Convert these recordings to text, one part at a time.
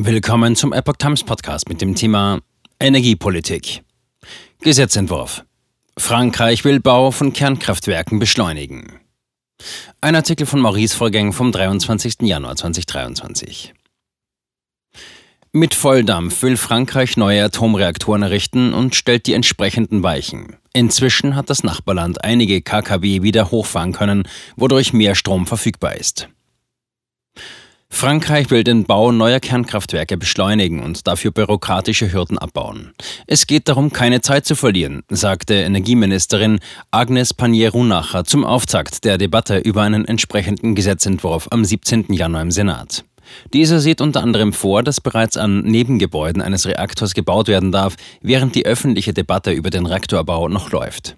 Willkommen zum Epoch Times Podcast mit dem Thema Energiepolitik. Gesetzentwurf. Frankreich will Bau von Kernkraftwerken beschleunigen. Ein Artikel von Maurice Vorgäng vom 23. Januar 2023. Mit Volldampf will Frankreich neue Atomreaktoren errichten und stellt die entsprechenden Weichen. Inzwischen hat das Nachbarland einige KKW wieder hochfahren können, wodurch mehr Strom verfügbar ist. Frankreich will den Bau neuer Kernkraftwerke beschleunigen und dafür bürokratische Hürden abbauen. Es geht darum, keine Zeit zu verlieren, sagte Energieministerin Agnes Pannier-Runacher zum Auftakt der Debatte über einen entsprechenden Gesetzentwurf am 17. Januar im Senat. Dieser sieht unter anderem vor, dass bereits an Nebengebäuden eines Reaktors gebaut werden darf, während die öffentliche Debatte über den Reaktorbau noch läuft.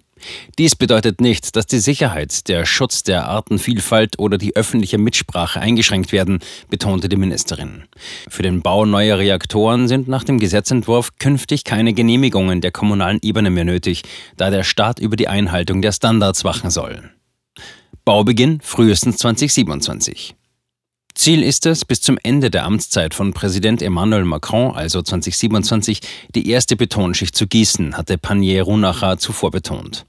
Dies bedeutet nicht, dass die Sicherheit, der Schutz der Artenvielfalt oder die öffentliche Mitsprache eingeschränkt werden, betonte die Ministerin. Für den Bau neuer Reaktoren sind nach dem Gesetzentwurf künftig keine Genehmigungen der kommunalen Ebene mehr nötig, da der Staat über die Einhaltung der Standards wachen soll. Baubeginn frühestens 2027. Ziel ist es, bis zum Ende der Amtszeit von Präsident Emmanuel Macron, also 2027, die erste Betonschicht zu gießen, hatte Panier Runacher zuvor betont.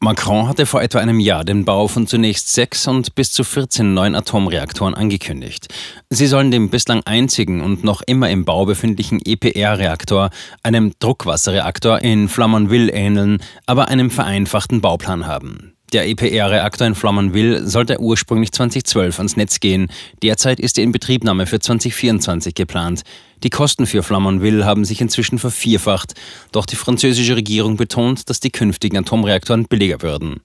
Macron hatte vor etwa einem Jahr den Bau von zunächst sechs und bis zu 14 neuen Atomreaktoren angekündigt. Sie sollen dem bislang einzigen und noch immer im Bau befindlichen EPR-Reaktor, einem Druckwasserreaktor in Flamanville ähneln, aber einem vereinfachten Bauplan haben. Der EPR-Reaktor in Flamanville sollte ursprünglich 2012 ans Netz gehen. Derzeit ist die Inbetriebnahme für 2024 geplant. Die Kosten für Flamanville haben sich inzwischen vervierfacht, doch die französische Regierung betont, dass die künftigen Atomreaktoren billiger würden.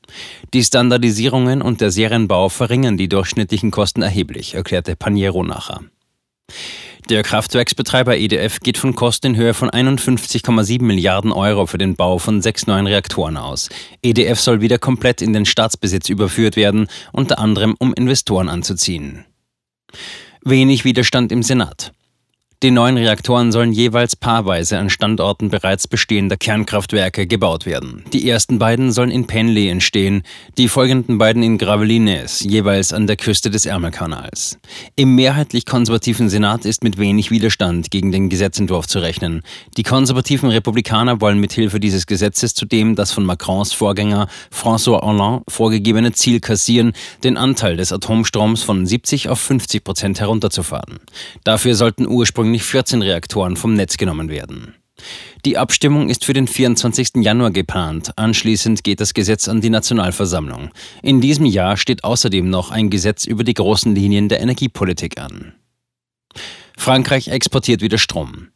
Die Standardisierungen und der Serienbau verringern die durchschnittlichen Kosten erheblich, erklärte Paniero nachher. Der Kraftwerksbetreiber EDF geht von Kosten in Höhe von 51,7 Milliarden Euro für den Bau von sechs neuen Reaktoren aus. EDF soll wieder komplett in den Staatsbesitz überführt werden, unter anderem um Investoren anzuziehen. Wenig Widerstand im Senat. Die neuen Reaktoren sollen jeweils paarweise an Standorten bereits bestehender Kernkraftwerke gebaut werden. Die ersten beiden sollen in Penly entstehen, die folgenden beiden in Gravelines, jeweils an der Küste des Ärmelkanals. Im mehrheitlich konservativen Senat ist mit wenig Widerstand gegen den Gesetzentwurf zu rechnen. Die konservativen Republikaner wollen mithilfe dieses Gesetzes zudem das von Macrons Vorgänger François Hollande vorgegebene Ziel kassieren, den Anteil des Atomstroms von 70 auf 50 Prozent herunterzufahren. Dafür sollten ursprünglich ursprünglich 14 Reaktoren vom Netz genommen werden. Die Abstimmung ist für den 24. Januar geplant. Anschließend geht das Gesetz an die Nationalversammlung. In diesem Jahr steht außerdem noch ein Gesetz über die großen Linien der Energiepolitik an. Frankreich exportiert wieder Strom.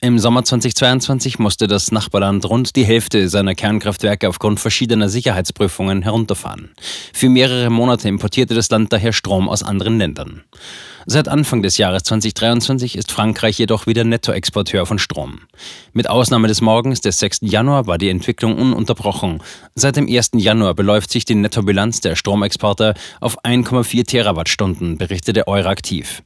Im Sommer 2022 musste das Nachbarland rund die Hälfte seiner Kernkraftwerke aufgrund verschiedener Sicherheitsprüfungen herunterfahren. Für mehrere Monate importierte das Land daher Strom aus anderen Ländern. Seit Anfang des Jahres 2023 ist Frankreich jedoch wieder Nettoexporteur von Strom. Mit Ausnahme des Morgens des 6. Januar war die Entwicklung ununterbrochen. Seit dem 1. Januar beläuft sich die Nettobilanz der Stromexporte auf 1,4 Terawattstunden, berichtete Euraktiv.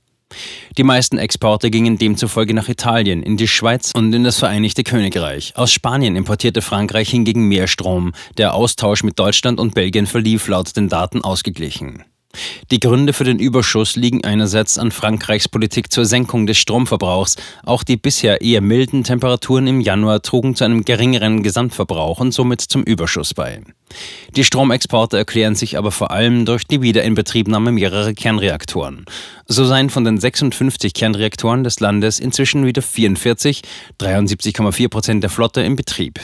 Die meisten Exporte gingen demzufolge nach Italien, in die Schweiz und in das Vereinigte Königreich. Aus Spanien importierte Frankreich hingegen mehr Strom. Der Austausch mit Deutschland und Belgien verlief laut den Daten ausgeglichen. Die Gründe für den Überschuss liegen einerseits an Frankreichs Politik zur Senkung des Stromverbrauchs. Auch die bisher eher milden Temperaturen im Januar trugen zu einem geringeren Gesamtverbrauch und somit zum Überschuss bei. Die Stromexporte erklären sich aber vor allem durch die Wiederinbetriebnahme mehrerer Kernreaktoren. So seien von den 56 Kernreaktoren des Landes inzwischen wieder 44, 73,4 Prozent der Flotte, im Betrieb.